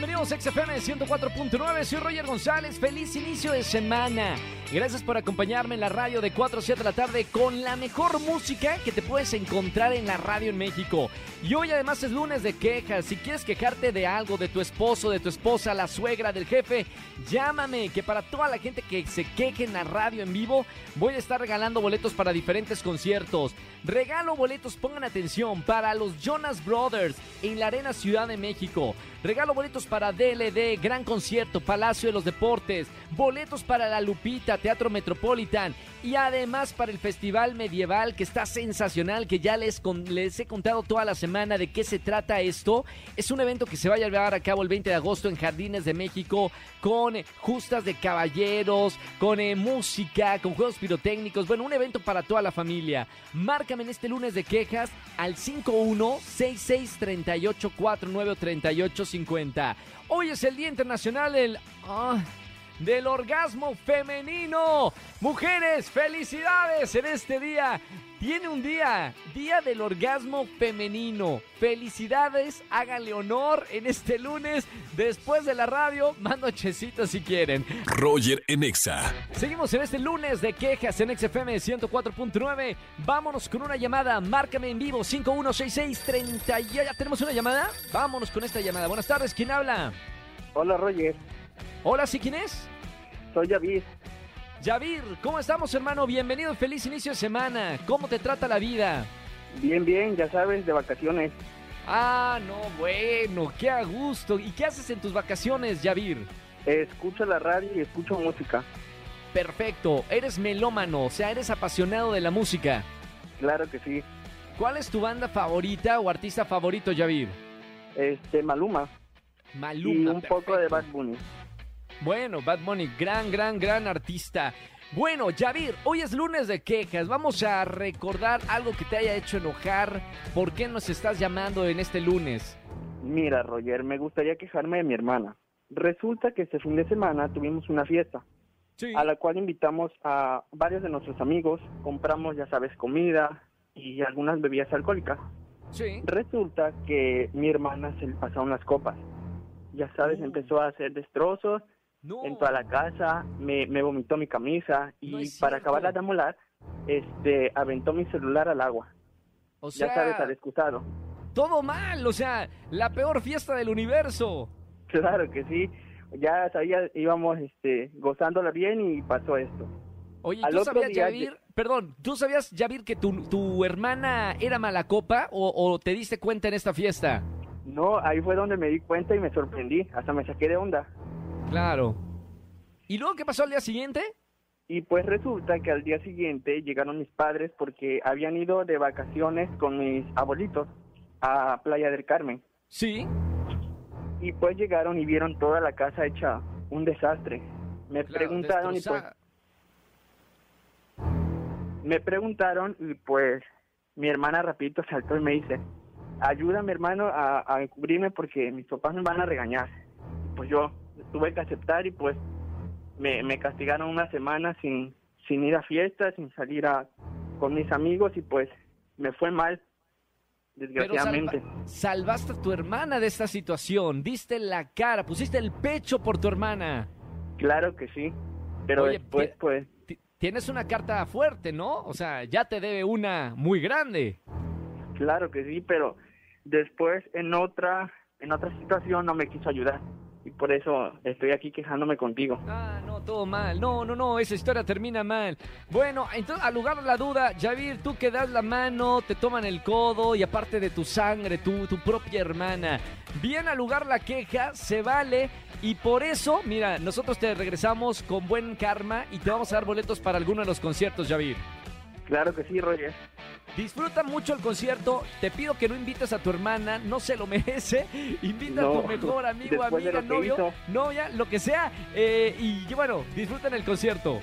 Bienvenidos a XFM 104.9. Soy Roger González. Feliz inicio de semana. Gracias por acompañarme en la radio de 4 a 7 de la tarde con la mejor música que te puedes encontrar en la radio en México. Y hoy además es lunes de quejas. Si quieres quejarte de algo, de tu esposo, de tu esposa, la suegra, del jefe, llámame. Que para toda la gente que se queje en la radio en vivo, voy a estar regalando boletos para diferentes conciertos. Regalo boletos, pongan atención, para los Jonas Brothers en la Arena Ciudad de México. Regalo boletos para DLD, Gran Concierto, Palacio de los Deportes. Boletos para La Lupita, Teatro Metropolitan. Y además para el Festival Medieval, que está sensacional, que ya les, les he contado toda la semana de qué se trata esto. Es un evento que se va a llevar a cabo el 20 de agosto en Jardines de México, con justas de caballeros, con eh, música, con juegos pirotécnicos. Bueno, un evento para toda la familia. Márcame en este lunes de quejas al 516638493850. Hoy es el Día Internacional del... ah, del orgasmo femenino. Mujeres, felicidades en este día. Tiene un día, Día del Orgasmo Femenino. Felicidades, háganle honor en este lunes. Después de la radio, mando checitos si quieren. Roger en Exa. Seguimos en este lunes de quejas en XFM 104.9. Vámonos con una llamada. Márcame en vivo 516630. ¿Ya tenemos una llamada? Vámonos con esta llamada. Buenas tardes, ¿quién habla? Hola Roger, Hola, ¿sí quién es? soy David. Yavir, ¿cómo estamos, hermano? Bienvenido, feliz inicio de semana. ¿Cómo te trata la vida? Bien, bien, ya sabes, de vacaciones. Ah, no, bueno, qué a gusto. ¿Y qué haces en tus vacaciones, Yavir? Escucho la radio y escucho música. Perfecto, eres melómano, o sea, eres apasionado de la música. Claro que sí. ¿Cuál es tu banda favorita o artista favorito, Yavir? Este, Maluma. Maluma. y un poco de. Bad Bunny. Bueno, Bad Bunny, gran, gran, gran artista. Bueno, Yavir, hoy es lunes de quejas. Vamos a recordar algo que te haya hecho enojar. ¿Por qué nos estás llamando en este lunes? Mira, Roger, me gustaría quejarme de mi hermana. Resulta que este fin de semana tuvimos una fiesta Sí. a la cual invitamos a varios de nuestros amigos, compramos, ya sabes, comida y algunas bebidas alcohólicas. Sí. Resulta que mi hermana se le pasaron las copas. Ya sabes, Oh. empezó a hacer destrozos, No. entró a la casa, me, me vomitó mi camisa y No para acabarla de amolar, este, aventó mi celular al agua. O sea, ya sabes, al excusado. todo mal. O sea, la peor fiesta del universo. Claro que sí. Ya sabía, íbamos este, gozándola bien y pasó esto. Oye, Al ¿tú sabías, día Yavir? Perdón, ¿tú sabías, Yavir, que tu, tu hermana era mala copa o, o te diste cuenta en esta fiesta? No, ahí fue donde me di cuenta y me sorprendí. Hasta me saqué de onda. Claro. ¿Y luego qué pasó al día siguiente? Y pues resulta que al día siguiente llegaron mis padres porque habían ido de vacaciones con mis abuelitos a Playa del Carmen. Sí. Y pues llegaron y vieron toda la casa hecha un desastre. Me Claro, preguntaron y pues me preguntaron y pues mi hermana rapidito saltó y me dice, ayúdame hermano a, a cubrirme porque mis papás me van a regañar. Pues yo tuve que aceptar y pues me, me castigaron una semana sin, sin ir a fiestas, sin salir a, con mis amigos y pues me fue mal, Pero desgraciadamente. salva- salvaste a tu hermana de esta situación, diste la cara, pusiste el pecho por tu hermana. Claro que sí, pero Oye, después pues Ti- Tienes una carta fuerte, ¿no? O sea, ya te debe una muy grande. Claro que sí, pero después en otra en otra situación no me quiso ayudar por eso estoy aquí quejándome contigo. Ah, no, todo mal. No, no, no, esa historia termina mal. Bueno, entonces, al lugar de la duda, Javier, tú que das la mano, te toman el codo y aparte de tu sangre, tu, tu propia hermana. Bien al lugar la queja, se vale. Y por eso, mira, nosotros te regresamos con buen karma y te vamos a dar boletos para alguno de los conciertos, Javier. Claro que sí, Roger. Disfruta mucho el concierto. Te pido que no invites a tu hermana, no se lo merece. Invita a tu mejor amigo, amiga, novio, hizo. novia, lo que sea. Eh, y bueno, disfruten el concierto.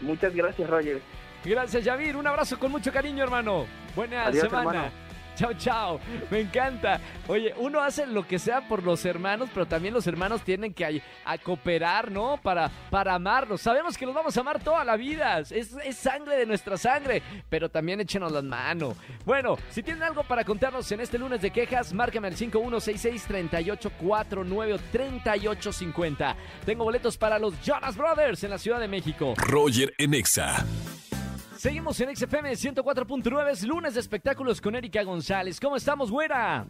Muchas gracias, Roger. Gracias, Yavir. Un abrazo con mucho cariño, hermano. Buena Adiós, semana. hermano. Chao, chao. Me encanta. Oye, uno hace lo que sea por los hermanos, pero también los hermanos tienen que a, cooperar, ¿no? Para, para amarlos. Sabemos que los vamos a amar toda la vida. Es, es sangre de nuestra sangre, pero también échenos las manos. Bueno, si tienen algo para contarnos en este lunes de quejas, márcame al 5166-3849 o 3850. Tengo boletos para los Jonas Brothers en la Ciudad de México. Roger Enexa. Seguimos en XFM 104.9, es lunes de espectáculos con Erika González. ¿Cómo estamos, güera?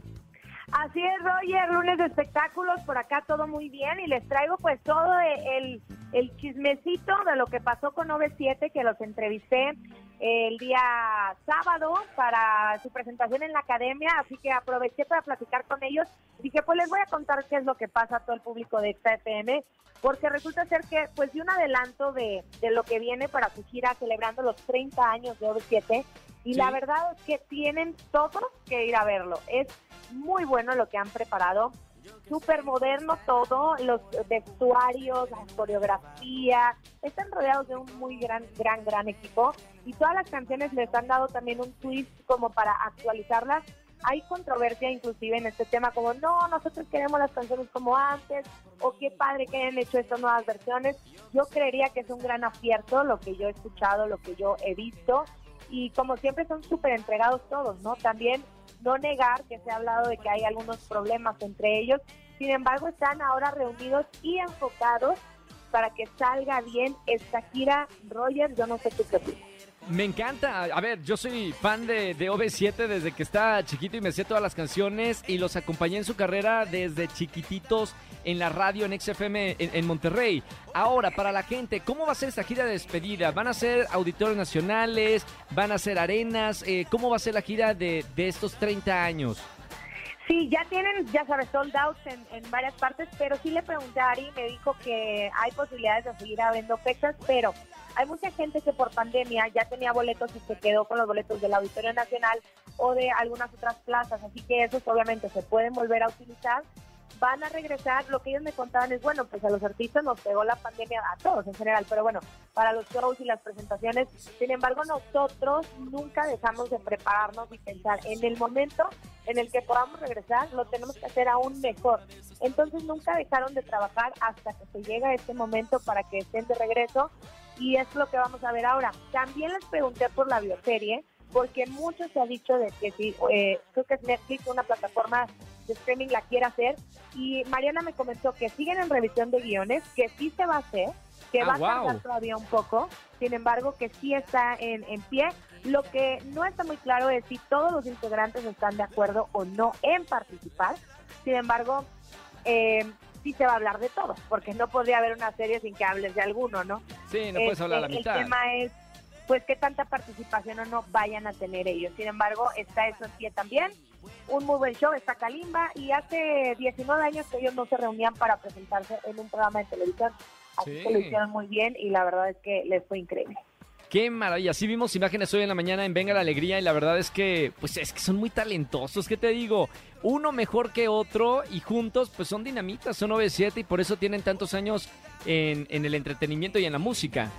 Así es, Roger, lunes de espectáculos, por acá todo muy bien y les traigo pues todo el, el chismecito de lo que pasó con 97 que los entrevisté el día sábado para su presentación en la academia, así que aproveché para platicar con ellos. Dije, pues les voy a contar qué es lo que pasa a todo el público de esta FM porque resulta ser que pues di un adelanto de, de lo que viene para su gira celebrando los 30 años de OV7 y la verdad es que tienen todos que ir a verlo. Es muy bueno lo que han preparado, súper moderno todo, los vestuarios, la coreografía, están rodeados de un muy gran, gran, gran equipo y todas las canciones les han dado también un twist como para actualizarlas hay controversia inclusive en este tema, como no, nosotros queremos las canciones como antes, o qué padre que hayan hecho estas nuevas versiones. Yo creería que es un gran acierto lo que yo he escuchado, lo que yo he visto, y como siempre son súper entregados todos, ¿no? También no negar que se ha hablado de que hay algunos problemas entre ellos, sin embargo están ahora reunidos y enfocados para que salga bien esta gira. Roger, yo no sé qué opinas. Me encanta. A ver, yo soy fan de, de OV7 desde que estaba chiquito y me sé todas las canciones y los acompañé en su carrera desde chiquititos en la radio en XFM en, Monterrey. Ahora, para la gente, ¿cómo va a ser esta gira de despedida? ¿Van a ser auditorios nacionales? ¿Van a ser arenas? Eh, ¿Cómo va a ser la gira de, de estos 30 años? Sí, ya tienen, ya sabes, sold out en, en, varias partes, pero sí le pregunté a Ari y me dijo que hay posibilidades de seguir abriendo fechas, pero hay mucha gente que por pandemia ya tenía boletos y se quedó con los boletos del Auditorio Nacional o de algunas otras plazas, así que esos obviamente se pueden volver a utilizar van a regresar. Lo que ellos me contaban es, bueno, pues a los artistas nos pegó la pandemia, a todos en general, pero bueno, para los shows y las presentaciones. Sin embargo, nosotros nunca dejamos de prepararnos y pensar en el momento en el que podamos regresar, lo tenemos que hacer aún mejor. Entonces nunca dejaron de trabajar hasta que se llega este momento para que estén de regreso y es lo que vamos a ver ahora. También les pregunté por la bioserie, porque mucho se ha dicho de que si, eh, creo que es Netflix, una plataforma de streaming la quiere hacer, y Mariana me comentó que siguen en revisión de guiones, que sí se va a hacer, que ah, va a tardar todavía un poco, sin embargo que sí está en, en pie. Lo que no está muy claro es si todos los integrantes están de acuerdo o no en participar. Sin embargo, eh, sí se va a hablar de todo, porque no podría haber una serie sin que hables de alguno, ¿no? Sí, no puedes hablar a la este, mitad. El tema es, pues, qué tanta participación o no vayan a tener ellos. Sin embargo, está eso en pie también un muy buen show, está Kalimba, y hace 19 años que ellos no se reunían para presentarse en un programa de televisión. Así que lo hicieron muy bien y la verdad es que les fue increíble. Qué maravilla. Sí vimos imágenes hoy en la mañana en Venga la Alegría y la verdad es que, pues es que son muy talentosos. ¿Qué te digo? Uno mejor que otro y juntos, pues son dinamitas, son 9-7 y por eso tienen tantos años en, en el entretenimiento y en la música.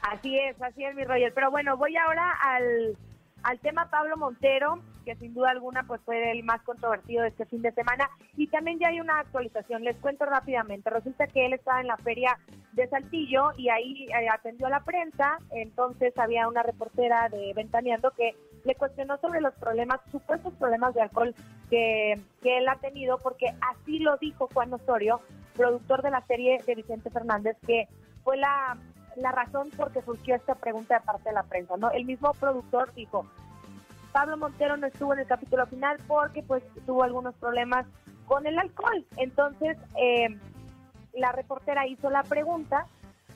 Así es, así es, mi Roger. Pero bueno, voy ahora al al tema Pablo Montero, que sin duda alguna pues fue el más controvertido de este fin de semana. Y también ya hay una actualización, les cuento rápidamente. Resulta que él estaba en la feria de Saltillo y ahí eh, atendió a la prensa, entonces había una reportera de Ventaneando que le cuestionó sobre los problemas, supuestos problemas de alcohol que, que él ha tenido, porque así lo dijo Juan Osorio, productor de la serie de Vicente Fernández, que fue la la razón por qué surgió esta pregunta de parte de la prensa, ¿no? El mismo productor dijo, Pablo Montero no estuvo en el capítulo final porque pues tuvo algunos problemas con el alcohol. Entonces, eh, la reportera hizo la pregunta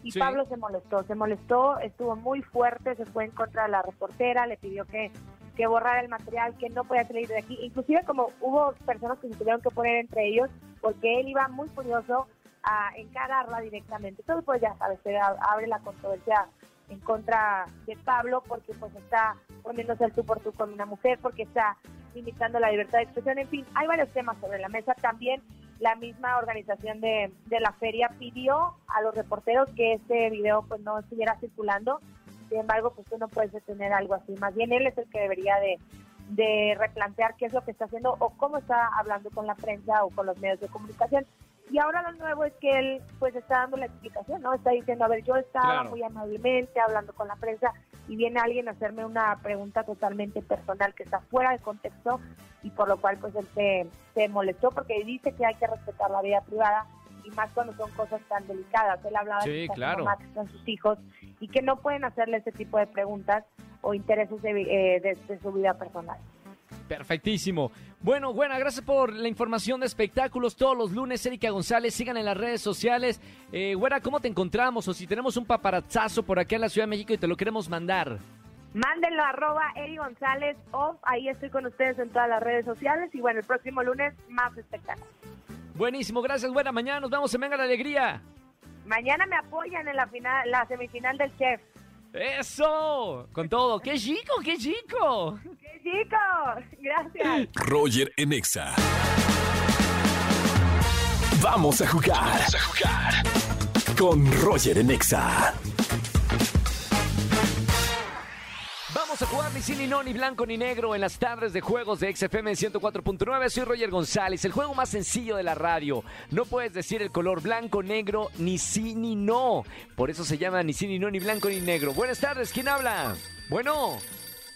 y Pablo se molestó, se molestó, estuvo muy fuerte, se fue en contra de la reportera, le pidió que, que borrara el material, que no podía salir de aquí. Inclusive como hubo personas que se tuvieron que poner entre ellos porque él iba muy furioso a encararla directamente. Todo pues ya sabes, se abre la controversia en contra de Pablo porque pues está poniéndose el tú por tú con una mujer, porque está limitando la libertad de expresión, en fin, hay varios temas sobre la mesa. También la misma organización de, de la feria pidió a los reporteros que este video pues no estuviera circulando. Sin embargo, pues tú no puedes detener algo así. Más bien él es el que debería de, de replantear qué es lo que está haciendo o cómo está hablando con la prensa o con los medios de comunicación. Y ahora lo nuevo es que él pues está dando la explicación, ¿no? Está diciendo, a ver, yo estaba Claro. muy amablemente hablando con la prensa y viene alguien a hacerme una pregunta totalmente personal que está fuera de contexto y por lo cual pues él se, se molestó porque dice que hay que respetar la vida privada y más cuando son cosas tan delicadas. Él hablaba Sí, de claro. match con sus hijos y que no pueden hacerle ese tipo de preguntas o intereses de, eh, de- de su vida personal. Perfectísimo. Bueno, buena, gracias por la información de espectáculos todos los lunes. Erika González, sigan en las redes sociales. Eh, güera, ¿cómo te encontramos? O si tenemos un paparazzazo por acá en la Ciudad de México y te lo queremos mandar. Mándenlo arroba Eri González o ahí estoy con ustedes en todas las redes sociales y bueno, el próximo lunes más espectáculos. Buenísimo, gracias, buena. Mañana nos vemos en Venga la Alegría. Mañana me apoyan en la final, la semifinal del chef. ¡Eso! Con todo. ¡Qué chico, qué chico! ¡Qué chicos! Gracias. Roger en Exa. Vamos a jugar. Vamos a jugar. Con Roger en Exa. Vamos a jugar ni sí, ni no, ni blanco, ni negro en las tardes de juegos de XFM 104.9. Soy Roger González, el juego más sencillo de la radio. No puedes decir el color blanco, negro, ni sí, ni no. Por eso se llama ni sí, ni no, ni blanco, ni negro. Buenas tardes, ¿quién habla? Bueno,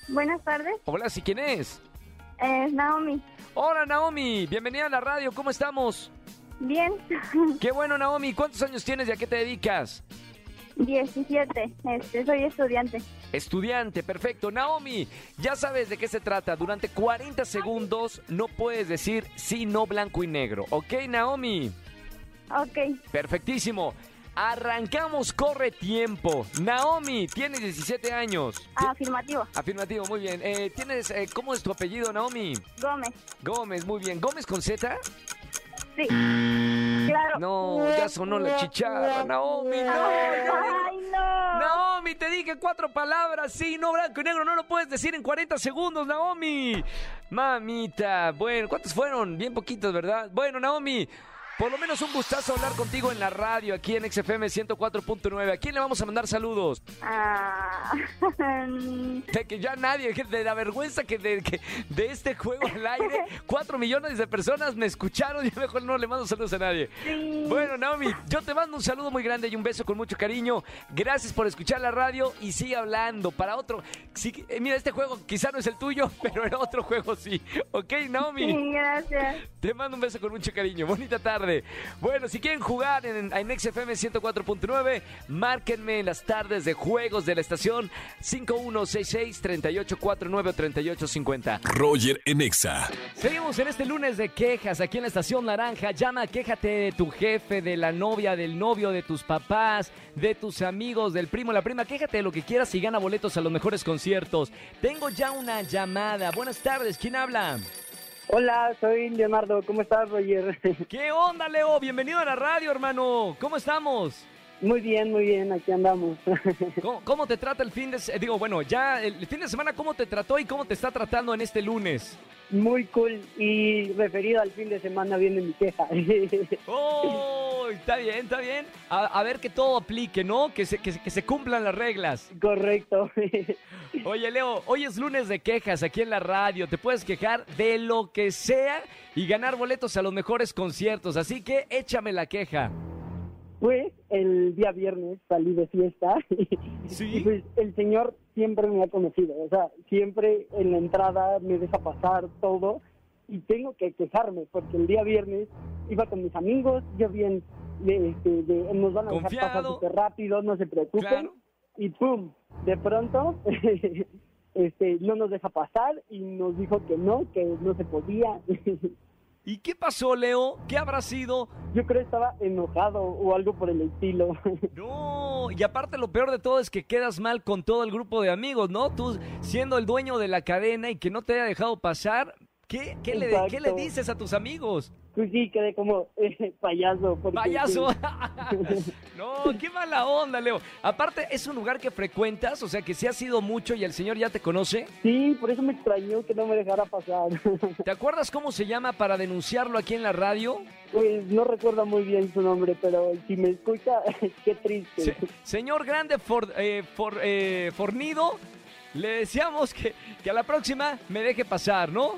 Buenas tardes, hola, ¿sí quién es? es Naomi. Hola, Naomi, bienvenida a la radio, ¿cómo estamos? Bien, Qué bueno, Naomi, ¿cuántos años tienes y a qué te dedicas? 17, este, soy estudiante. Estudiante, perfecto. Naomi, ya sabes de qué se trata. Durante 40 segundos no puedes decir sí, no, blanco y negro. ¿Ok, Naomi? Ok, Perfectísimo. Arrancamos, corre tiempo. Naomi, tienes 17 años. Ti- afirmativo. Afirmativo, muy bien. Eh, ¿tienes, eh, ¿Cómo es tu apellido, Naomi? Gómez, Gómez, muy bien. ¿Gómez con Z? sí. Claro. No, ya sonó la chicharra, Naomi. No, Ay, no. Naomi, te dije cuatro palabras, sí, no blanco y negro, no lo puedes decir en 40 segundos, Naomi. Mamita, bueno, ¿cuántos fueron? Bien poquitos, ¿verdad? Bueno, Naomi, por lo menos un gustazo hablar contigo en la radio, aquí en XFM 104.9. ¿A quién le vamos a mandar saludos? Ah, De que ya nadie, de la vergüenza que de, que de este juego al aire, cuatro millones de personas me escucharon y mejor no le mando saludos a nadie. sí. Bueno, Naomi, yo te mando un saludo muy grande y un beso con mucho cariño. Gracias por escuchar la radio y sigue hablando para otro. Sí, eh, mira, este juego quizá no es el tuyo, pero en otro juego sí. ¿Ok, Naomi? Sí, gracias. Te mando un beso con mucho cariño. Bonita tarde. Bueno, si quieren jugar en, en XFM 104.9, márquenme en las tardes de juegos de la estación 5166-3849 o 3850. Roger en Exa. Seguimos en este lunes de quejas aquí en la estación Naranja. Llama, quéjate de tu jefe, de la novia, del novio, de tus papás, de tus amigos, del primo, la prima. Quéjate de lo que quieras y gana boletos a los mejores conciertos. Tengo ya una llamada. Buenas tardes, ¿quién habla? Hola, soy Leonardo. ¿Cómo estás, Roger? ¿Qué onda, Leo? Bienvenido a la radio, hermano. ¿Cómo estamos? Muy bien, muy bien. Aquí andamos. ¿Cómo, cómo te trata el fin de se- Digo, bueno, ya el fin de semana, ¿cómo te trató y cómo te está tratando en este lunes? muy cool. Y referido al fin de semana viene mi queja. ¡Oh! Está bien, está bien. A, a ver que todo aplique, ¿no? Que se, que, se- que se cumplan las reglas. Correcto. Oye, Leo, hoy es lunes de quejas aquí en la radio. Te puedes quejar de lo que sea y ganar boletos a los mejores conciertos. Así que échame la queja. Pues el día viernes salí de fiesta ¿Sí? y pues el señor siempre me ha conocido, o sea, siempre en la entrada me deja pasar todo y tengo que quejarme porque el día viernes iba con mis amigos, yo bien, de, este, de- nos van a dejar pasar súper rápido, no se preocupen Claro. y pum, de pronto este no nos deja pasar y nos dijo que no, que no se podía. ¿Y qué pasó, Leo? ¿Qué habrá sido? Yo creo que estaba enojado o algo por el estilo. No, y aparte lo peor de todo es que quedas mal con todo el grupo de amigos, ¿no? Tú siendo el dueño de la cadena y que no te haya dejado pasar, ¿qué, qué, le, ¿qué le Exacto. dices a tus amigos? Pues sí, quedé como eh, payaso. porque, ¡Payaso! no, qué mala onda, Leo. Aparte, es un lugar que frecuentas, o sea que si has ido mucho y el señor ya te conoce. Sí, por eso me extrañó que no me dejara pasar. ¿Te acuerdas cómo se llama para denunciarlo aquí en la radio? Pues no recuerdo muy bien su nombre, pero si me escucha, qué triste. Se- señor Grande For- eh, For- eh, Fornido, le deseamos que, que a la próxima me deje pasar, ¿no?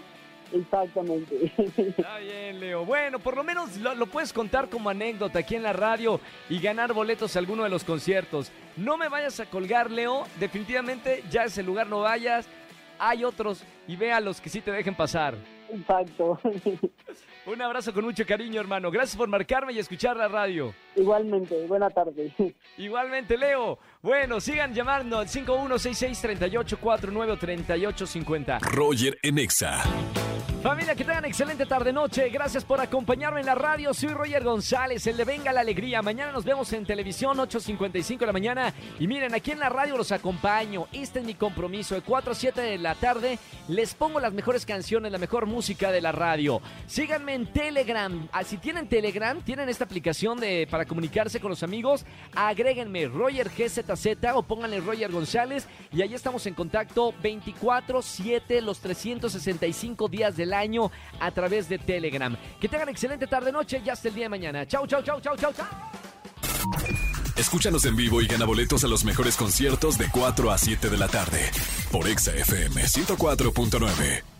Exactamente. Está bien, Leo. Bueno, por lo menos lo, lo puedes contar como anécdota aquí en la radio y ganar boletos a alguno de los conciertos. No me vayas a colgar, Leo. Definitivamente ya ese lugar no vayas. Hay otros y ve a los que sí te dejen pasar. Exacto. Un abrazo con mucho cariño, hermano. Gracias por marcarme y escuchar la radio. Igualmente, buena tarde. Igualmente, Leo. Bueno, sigan llamando al 5166-3849 o 3850. Roger en Exa. Familia, que tengan excelente tarde-noche. Gracias por acompañarme en la radio. Soy Roger González, el de Venga la Alegría. Mañana nos vemos en televisión, 8.55 de la mañana. Y miren, aquí en la radio los acompaño. Este es mi compromiso. De 4 a 7 de la tarde les pongo las mejores canciones, la mejor música de la radio. Síganme en Telegram. Ah, Si tienen Telegram, tienen esta aplicación de, para comunicarse con los amigos. Agréguenme Roger GZZ o pónganle Roger González. Y ahí estamos en contacto 24-7, los 365 días del año a través de Telegram. Que tengan excelente tarde-noche y hasta el día de mañana. Chau, chau, chau, chau, chau, chau. Escúchanos en vivo y gana boletos a los mejores conciertos de 4 a 7 de la tarde por Exa FM 104.9.